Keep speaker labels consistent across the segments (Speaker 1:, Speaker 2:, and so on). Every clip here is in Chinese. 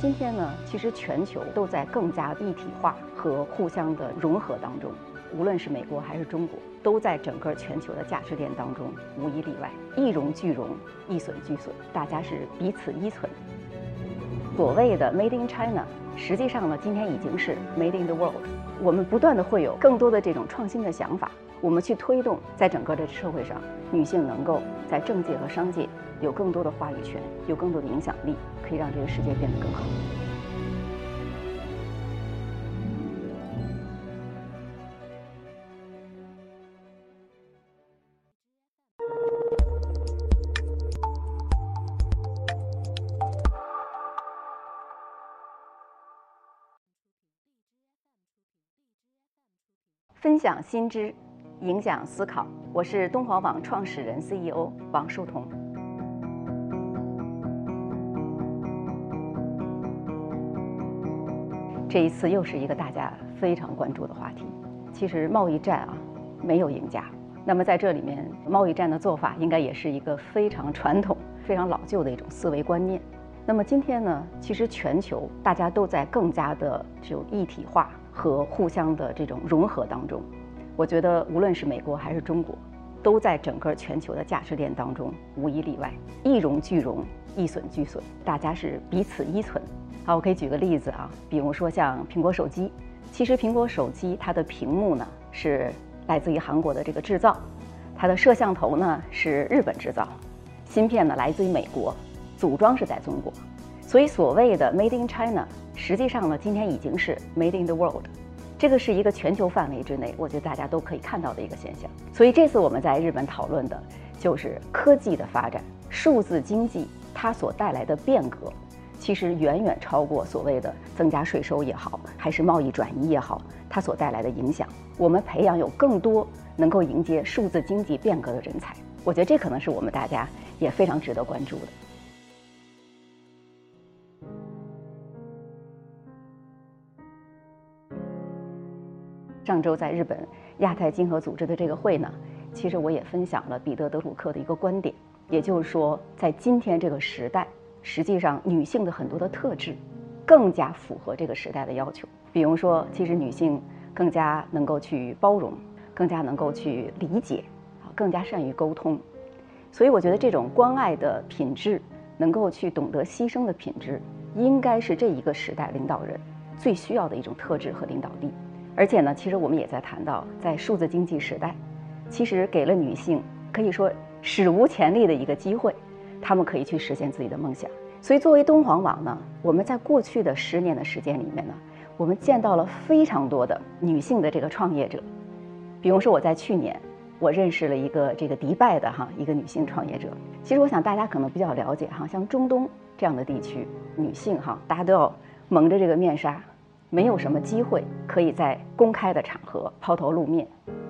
Speaker 1: 今天呢，其实全球都在更加一体化和互相的融合当中，无论是美国还是中国，都在整个全球的价值链当中无一例外，一荣俱荣，一损俱损，大家是彼此依存。所谓的 Made in China，实际上呢，今天已经是 Made in the World。我们不断的会有更多的这种创新的想法，我们去推动，在整个的社会上，女性能够在政界和商界有更多的话语权，有更多的影响力，可以让这个世界变得更好。分享新知，影响思考。我是东华网创始人 CEO 王树桐。这一次又是一个大家非常关注的话题。其实贸易战啊，没有赢家。那么在这里面，贸易战的做法应该也是一个非常传统、非常老旧的一种思维观念。那么今天呢，其实全球大家都在更加的这种一体化。和互相的这种融合当中，我觉得无论是美国还是中国，都在整个全球的价值链当中无一例外，一荣俱荣，一损俱损，大家是彼此依存。好，我可以举个例子啊，比如说像苹果手机，其实苹果手机它的屏幕呢是来自于韩国的这个制造，它的摄像头呢是日本制造，芯片呢来自于美国，组装是在中国。所以，所谓的 Made in China，实际上呢，今天已经是 Made in the World，这个是一个全球范围之内，我觉得大家都可以看到的一个现象。所以，这次我们在日本讨论的就是科技的发展，数字经济它所带来的变革，其实远远超过所谓的增加税收也好，还是贸易转移也好，它所带来的影响。我们培养有更多能够迎接数字经济变革的人才，我觉得这可能是我们大家也非常值得关注的。上周在日本亚太经合组织的这个会呢，其实我也分享了彼得德鲁克的一个观点，也就是说，在今天这个时代，实际上女性的很多的特质更加符合这个时代的要求。比如说，其实女性更加能够去包容，更加能够去理解，啊，更加善于沟通。所以，我觉得这种关爱的品质，能够去懂得牺牲的品质，应该是这一个时代领导人最需要的一种特质和领导力。而且呢，其实我们也在谈到，在数字经济时代，其实给了女性可以说史无前例的一个机会，她们可以去实现自己的梦想。所以，作为敦煌网呢，我们在过去的十年的时间里面呢，我们见到了非常多的女性的这个创业者。比如说，我在去年，我认识了一个这个迪拜的哈一个女性创业者。其实，我想大家可能比较了解哈，像中东这样的地区，女性哈，大家都要蒙着这个面纱。没有什么机会可以在公开的场合抛头露面，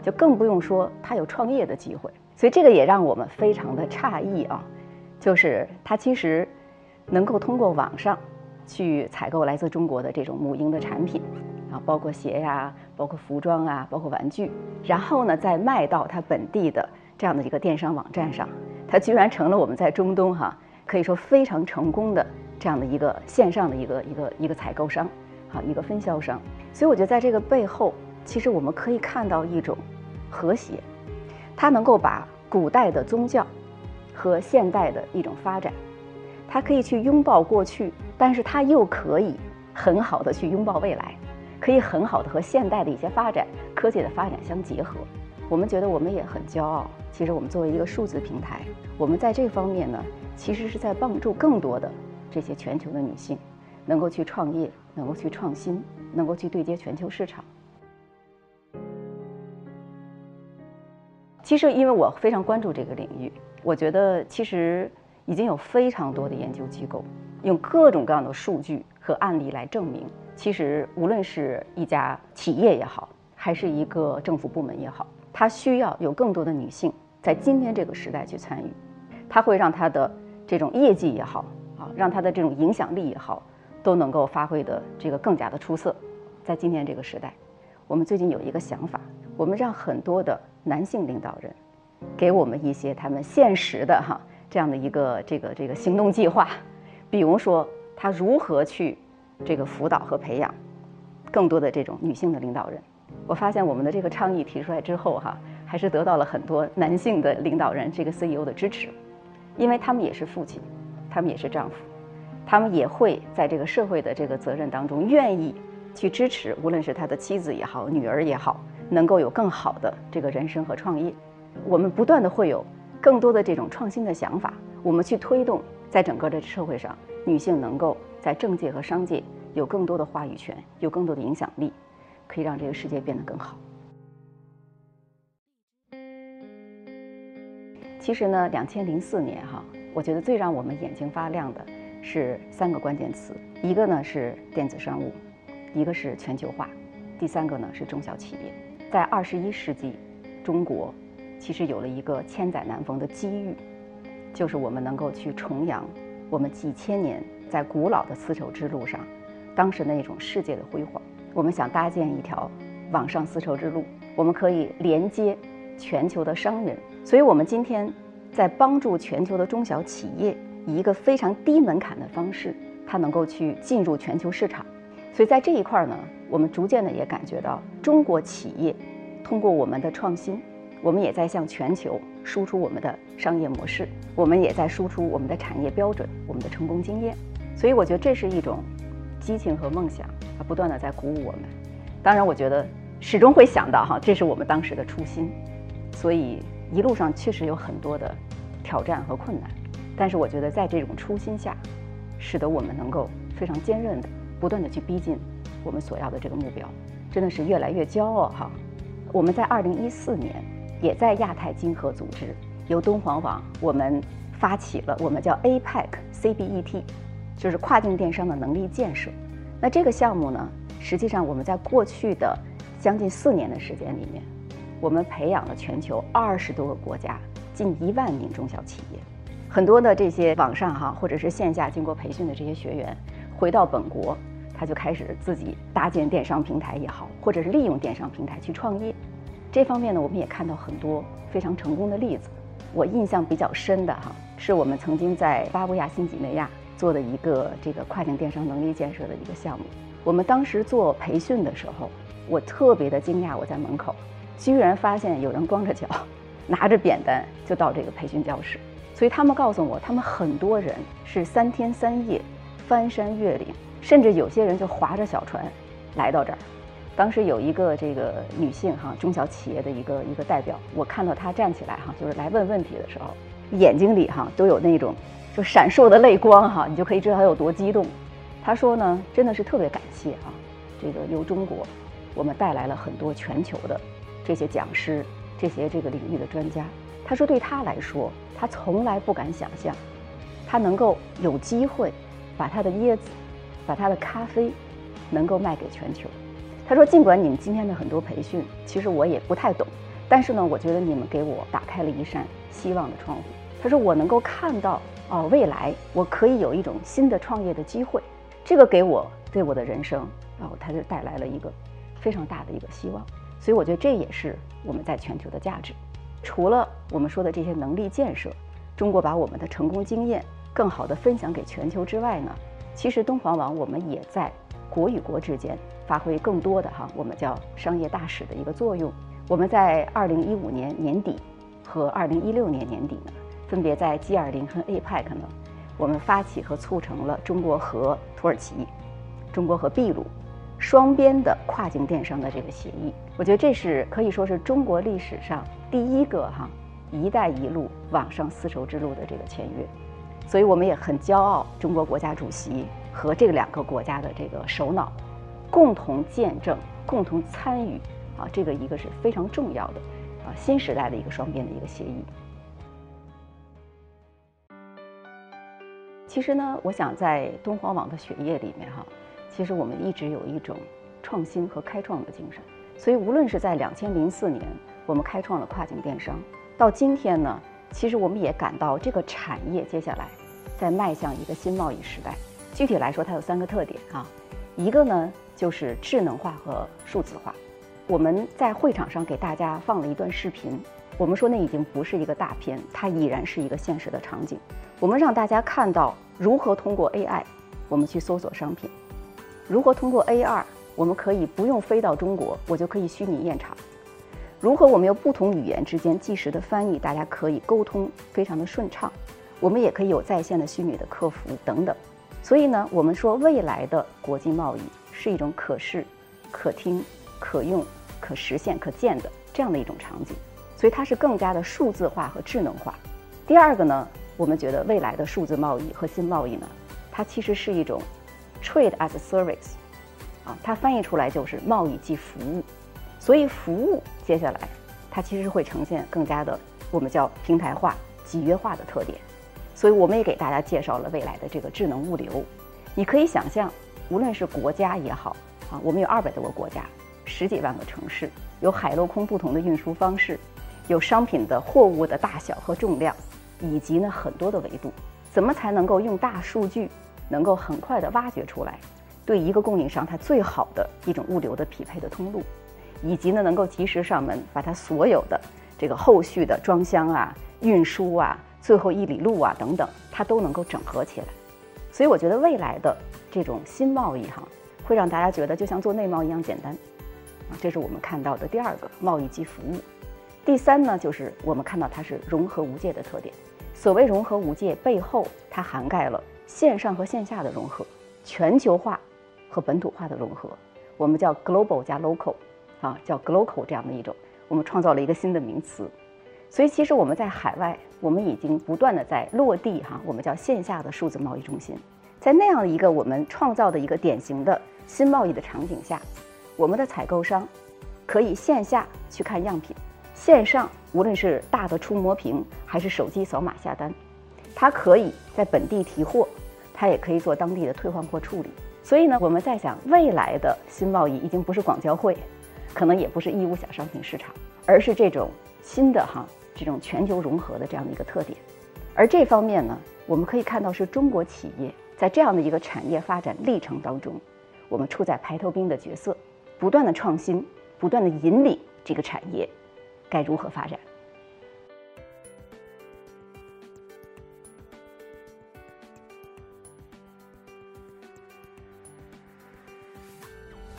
Speaker 1: 就更不用说他有创业的机会。所以这个也让我们非常的诧异啊，就是他其实能够通过网上去采购来自中国的这种母婴的产品啊，包括鞋呀，包括服装啊，包括玩具，然后呢再卖到他本地的这样的一个电商网站上，他居然成了我们在中东哈可以说非常成功的这样的一个线上的一个一个一个采购商。啊，一个分销商，所以我觉得在这个背后，其实我们可以看到一种和谐，它能够把古代的宗教和现代的一种发展，它可以去拥抱过去，但是它又可以很好的去拥抱未来，可以很好的和现代的一些发展、科技的发展相结合。我们觉得我们也很骄傲。其实我们作为一个数字平台，我们在这方面呢，其实是在帮助更多的这些全球的女性。能够去创业，能够去创新，能够去对接全球市场。其实，因为我非常关注这个领域，我觉得其实已经有非常多的研究机构用各种各样的数据和案例来证明，其实无论是一家企业也好，还是一个政府部门也好，它需要有更多的女性在今天这个时代去参与，它会让它的这种业绩也好啊，让它的这种影响力也好。都能够发挥的这个更加的出色，在今天这个时代，我们最近有一个想法，我们让很多的男性领导人，给我们一些他们现实的哈这样的一个这个这个行动计划，比如说他如何去这个辅导和培养更多的这种女性的领导人。我发现我们的这个倡议提出来之后，哈，还是得到了很多男性的领导人这个 CEO 的支持，因为他们也是父亲，他们也是丈夫，他们也会在这个社会的这个责任当中愿意去支持，无论是他的妻子也好，女儿也好，能够有更好的这个人生和创业。我们不断的会有更多的这种创新的想法，我们去推动，在整个的社会上，女性能够在政界和商界有更多的话语权，有更多的影响力。可以让这个世界变得更好。其实呢，两千零四年哈，我觉得最让我们眼睛发亮的是三个关键词：一个呢是电子商务，一个是全球化，第三个呢是中小企业。在二十一世纪，中国其实有了一个千载难逢的机遇，就是我们能够去重扬我们几千年在古老的丝绸之路上当时那种世界的辉煌。我们想搭建一条网上丝绸之路，我们可以连接全球的商人，所以我们今天在帮助全球的中小企业，以一个非常低门槛的方式，它能够去进入全球市场。所以在这一块呢，我们逐渐的也感觉到，中国企业通过我们的创新，我们也在向全球输出我们的商业模式，我们也在输出我们的产业标准、我们的成功经验。所以我觉得这是一种激情和梦想。它不断的在鼓舞我们，当然，我觉得始终会想到哈，这是我们当时的初心，所以一路上确实有很多的挑战和困难，但是我觉得在这种初心下，使得我们能够非常坚韧的不断的去逼近我们所要的这个目标，真的是越来越骄傲哈。我们在二零一四年也在亚太经合组织由敦煌网我们发起了我们叫 APEC CBET，就是跨境电商的能力建设。那这个项目呢，实际上我们在过去的将近四年的时间里面，我们培养了全球二十多个国家近一万名中小企业，很多的这些网上哈或者是线下经过培训的这些学员，回到本国，他就开始自己搭建电商平台也好，或者是利用电商平台去创业。这方面呢，我们也看到很多非常成功的例子。我印象比较深的哈，是我们曾经在巴布亚新几内亚。做的一个这个跨境电商能力建设的一个项目，我们当时做培训的时候，我特别的惊讶，我在门口居然发现有人光着脚，拿着扁担就到这个培训教室。所以他们告诉我，他们很多人是三天三夜翻山越岭，甚至有些人就划着小船来到这儿。当时有一个这个女性哈中小企业的一个一个代表，我看到她站起来哈，就是来问问题的时候，眼睛里哈都有那种。就闪烁的泪光哈，你就可以知道她有多激动。她说呢，真的是特别感谢啊，这个由中国，我们带来了很多全球的这些讲师，这些这个领域的专家。他说对他来说，他从来不敢想象，他能够有机会把他的椰子，把他的咖啡，能够卖给全球。他说，尽管你们今天的很多培训，其实我也不太懂，但是呢，我觉得你们给我打开了一扇希望的窗户。他说，我能够看到。哦，未来我可以有一种新的创业的机会，这个给我对我的人生，哦，他就带来了一个非常大的一个希望。所以我觉得这也是我们在全球的价值。除了我们说的这些能力建设，中国把我们的成功经验更好的分享给全球之外呢，其实敦煌网我们也在国与国之间发挥更多的哈，我们叫商业大使的一个作用。我们在二零一五年年底和二零一六年年底呢。分别在 G20 和 APEC 呢，我们发起和促成了中国和土耳其、中国和秘鲁双边的跨境电商的这个协议。我觉得这是可以说是中国历史上第一个哈“一带一路”网上丝绸之路的这个签约，所以我们也很骄傲，中国国家主席和这两个国家的这个首脑共同见证、共同参与啊，这个一个是非常重要的啊新时代的一个双边的一个协议。其实呢，我想在敦煌网的血液里面哈，其实我们一直有一种创新和开创的精神。所以无论是在两千零四年我们开创了跨境电商，到今天呢，其实我们也感到这个产业接下来在迈向一个新贸易时代。具体来说，它有三个特点啊，一个呢就是智能化和数字化。我们在会场上给大家放了一段视频。我们说那已经不是一个大片，它已然是一个现实的场景。我们让大家看到如何通过 AI，我们去搜索商品。如何通过 AR，我们可以不用飞到中国，我就可以虚拟验厂。如何我们用不同语言之间即时的翻译，大家可以沟通非常的顺畅。我们也可以有在线的虚拟的客服等等。所以呢，我们说未来的国际贸易是一种可视、可听、可用、可实现、可见的这样的一种场景。所以它是更加的数字化和智能化。第二个呢，我们觉得未来的数字贸易和新贸易呢，它其实是一种 trade as a service，啊，它翻译出来就是贸易即服务。所以服务接下来它其实会呈现更加的我们叫平台化、集约化的特点。所以我们也给大家介绍了未来的这个智能物流。你可以想象，无论是国家也好，啊，我们有二百多个国家，十几万个城市，有海陆空不同的运输方式。有商品的货物的大小和重量，以及呢很多的维度，怎么才能够用大数据能够很快的挖掘出来，对一个供应商它最好的一种物流的匹配的通路，以及呢能够及时上门把它所有的这个后续的装箱啊、运输啊、最后一里路啊等等，它都能够整合起来。所以我觉得未来的这种新贸易哈，会让大家觉得就像做内贸一样简单，啊，这是我们看到的第二个贸易及服务。第三呢，就是我们看到它是融合无界的特点。所谓融合无界，背后它涵盖了线上和线下的融合，全球化和本土化的融合。我们叫 global 加 local，啊，叫 global 这样的一种，我们创造了一个新的名词。所以其实我们在海外，我们已经不断的在落地哈，我们叫线下的数字贸易中心。在那样一个我们创造的一个典型的新贸易的场景下，我们的采购商可以线下去看样品。线上无论是大的触摸屏还是手机扫码下单，它可以在本地提货，它也可以做当地的退换货处理。所以呢，我们在想未来的新贸易已经不是广交会，可能也不是义乌小商品市场，而是这种新的哈这种全球融合的这样的一个特点。而这方面呢，我们可以看到是中国企业在这样的一个产业发展历程当中，我们处在排头兵的角色，不断的创新，不断的引领这个产业。该如何发展？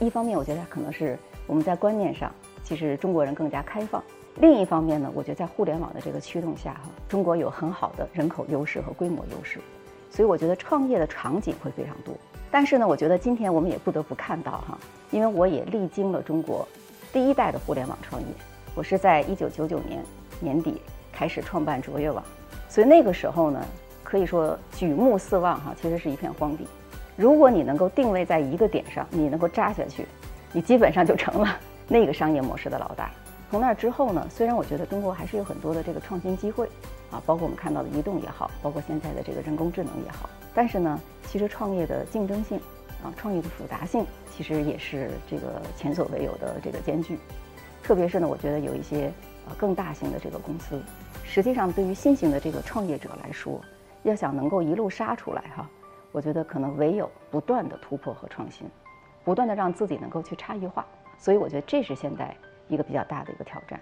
Speaker 1: 一方面，我觉得可能是我们在观念上，其实中国人更加开放；另一方面呢，我觉得在互联网的这个驱动下，哈，中国有很好的人口优势和规模优势，所以我觉得创业的场景会非常多。但是呢，我觉得今天我们也不得不看到哈，因为我也历经了中国第一代的互联网创业。我是在一九九九年年底开始创办卓越网，所以那个时候呢，可以说举目四望哈，其实是一片荒地。如果你能够定位在一个点上，你能够扎下去，你基本上就成了 那个商业模式的老大。从那之后呢，虽然我觉得中国还是有很多的这个创新机会啊，包括我们看到的移动也好，包括现在的这个人工智能也好，但是呢，其实创业的竞争性啊，创业的复杂性，其实也是这个前所未有的这个艰巨。特别是呢，我觉得有一些呃更大型的这个公司，实际上对于新型的这个创业者来说，要想能够一路杀出来哈，我觉得可能唯有不断的突破和创新，不断的让自己能够去差异化，所以我觉得这是现在一个比较大的一个挑战。